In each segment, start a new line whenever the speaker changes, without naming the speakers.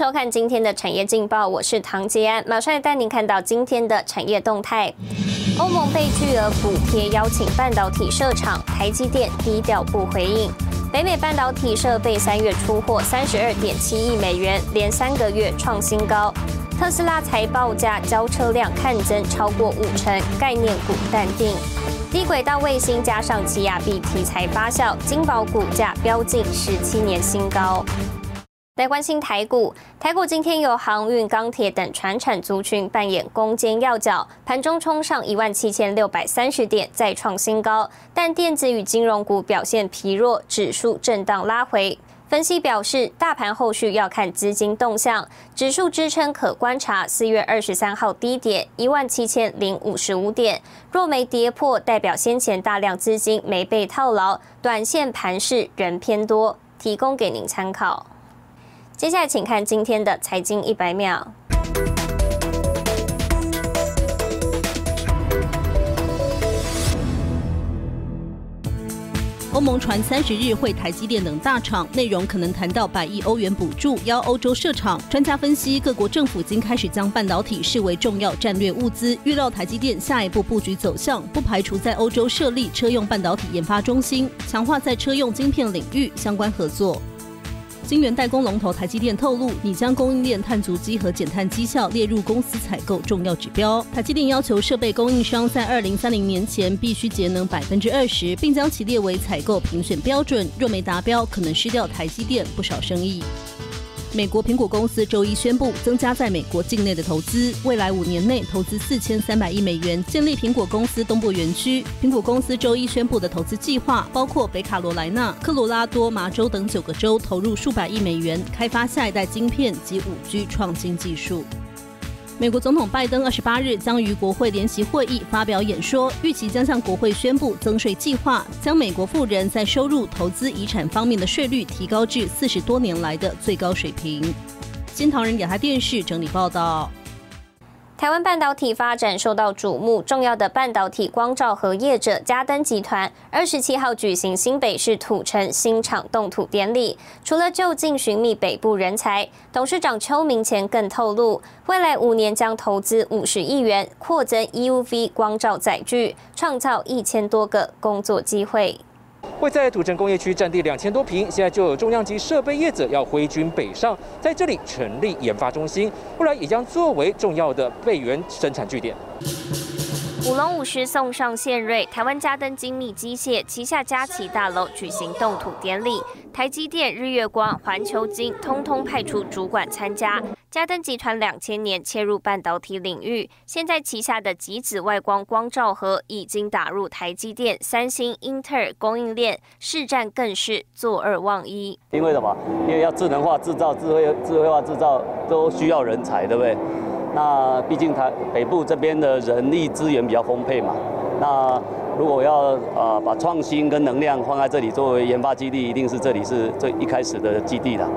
收看今天的产业劲报，我是唐杰安，马上带您看到今天的产业动态。欧盟被巨额补贴邀请半导体设厂，台积电低调不回应。北美半导体设备三月出货三十二点七亿美元，连三个月创新高。特斯拉财报价交车辆看增超过五成，概念股淡定。低轨道卫星加上奇亚币题材发酵，金宝股价飙进十七年新高。来关心台股，台股今天由航运、钢铁等船产族群扮演攻坚要角，盘中冲上一万七千六百三十点，再创新高。但电子与金融股表现疲弱，指数震荡拉回。分析表示，大盘后续要看资金动向，指数支撑可观察四月二十三号低点一万七千零五十五点，若没跌破，代表先前大量资金没被套牢，短线盘势仍偏多，提供给您参考。接下来，请看今天的财经一百秒。
欧盟传三十日会台积电等大厂，内容可能谈到百亿欧元补助，邀欧洲设厂。专家分析，各国政府已经开始将半导体视为重要战略物资，预料台积电下一步布局走向，不排除在欧洲设立车用半导体研发中心，强化在车用晶片领域相关合作。晶圆代工龙头台积电透露，已将供应链碳足迹和减碳绩效列入公司采购重要指标。台积电要求设备供应商在二零三零年前必须节能百分之二十，并将其列为采购评选标准。若没达标，可能失掉台积电不少生意。美国苹果公司周一宣布增加在美国境内的投资，未来五年内投资四千三百亿美元建立苹果公司东部园区。苹果公司周一宣布的投资计划包括北卡罗来纳、科罗拉多、麻州等九个州，投入数百亿美元开发下一代晶片及五 G 创新技术。美国总统拜登二十八日将于国会联席会议发表演说，预期将向国会宣布增税计划，将美国富人在收入、投资、遗产方面的税率提高至四十多年来的最高水平。新唐人亚太电视整理报道。
台湾半导体发展受到瞩目，重要的半导体光照和业者嘉登集团二十七号举行新北市土城新厂动土典礼。除了就近寻觅北部人才，董事长邱明前更透露，未来五年将投资五十亿元，扩增 EUV 光照载具，创造一千多个工作机会。
位在土城工业区，占地两千多平，现在就有重量级设备业者要挥军北上，在这里成立研发中心，未来也将作为重要的备源生产据点。
舞龙舞狮送上献瑞，台湾嘉登精密机械旗下嘉旗大楼举行动土典礼，台积电、日月光、环球金通通派出主管参加。嘉登集团两千年切入半导体领域，现在旗下的极紫外光光照盒已经打入台积电、三星、英特尔供应链，市占更是坐二望一。
因为什么？因为要智能化制造、智慧智慧化制造都需要人才，对不对？那毕竟台北部这边的人力资源比较丰沛嘛。那如果要呃把创新跟能量放在这里作为研发基地，一定是这里是最一开始的基地了。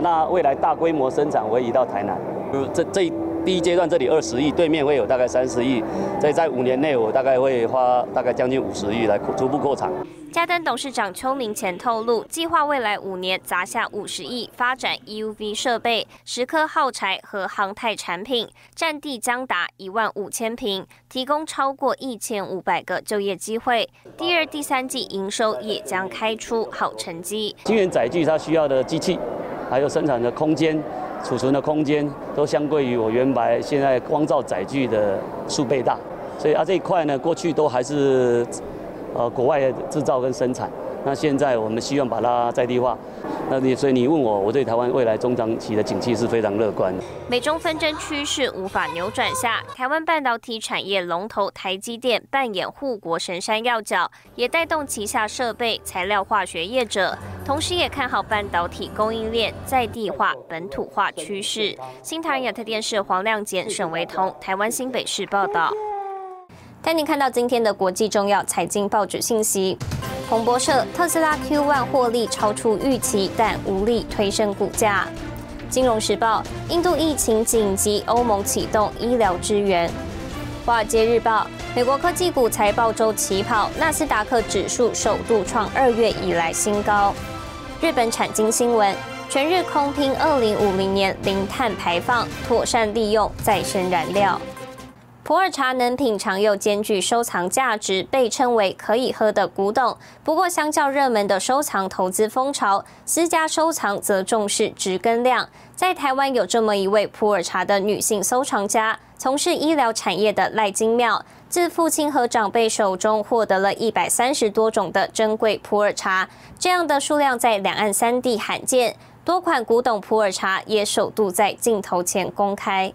那未来大规模生产会移到台南。就这这第一阶段这里二十亿，对面会有大概三十亿。所以在五年内，我大概会花大概将近五十亿来逐步扩产。
嘉登董事长邱明前透露，计划未来五年砸下五十亿发展 EUV 设备、十颗耗材和航太产品，占地将达一万五千平，提供超过一千五百个就业机会。第二、第三季营收也将开出好成绩。
晶圆载具它需要的机器，还有生产的空间、储存的空间，都相对于我原来现在光照载具的数倍大，所以啊这一块呢，过去都还是。呃，国外制造跟生产，那现在我们希望把它在地化。那你所以你问我，我对台湾未来中长期的景气是非常乐观。
美中纷争趋势无法扭转下，台湾半导体产业龙头台积电扮演护国神山要角，也带动旗下设备、材料、化学业者，同时也看好半导体供应链在地化、本土化趋势。新台亚特电视黄亮简、沈维彤，台湾新北市报道。带您看到今天的国际重要财经报纸信息。彭博社：特斯拉 Q1 获利超出预期，但无力推升股价。金融时报：印度疫情紧急，欧盟启动医疗支援。华尔街日报：美国科技股财报周起跑，纳斯达克指数首度创二月以来新高。日本产经新闻：全日空拼二零五零年零碳排放，妥善利用再生燃料。普洱茶能品尝又兼具收藏价值，被称为可以喝的古董。不过，相较热门的收藏投资风潮，私家收藏则重视植根量。在台湾有这么一位普洱茶的女性收藏家，从事医疗产业的赖金妙，自父亲和长辈手中获得了一百三十多种的珍贵普洱茶，这样的数量在两岸三地罕见。多款古董普洱茶也首度在镜头前公开。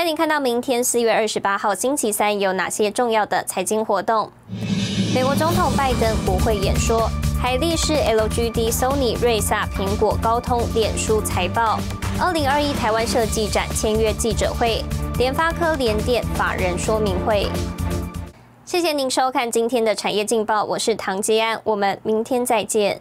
带您看到明天四月二十八号星期三有哪些重要的财经活动？美国总统拜登国会演说，海力士、LG D、Sony、瑞萨、苹果、高通、脸书财报，二零二一台湾设计展签约记者会，联发科联电法人说明会。谢谢您收看今天的产业劲报，我是唐吉安，我们明天再见。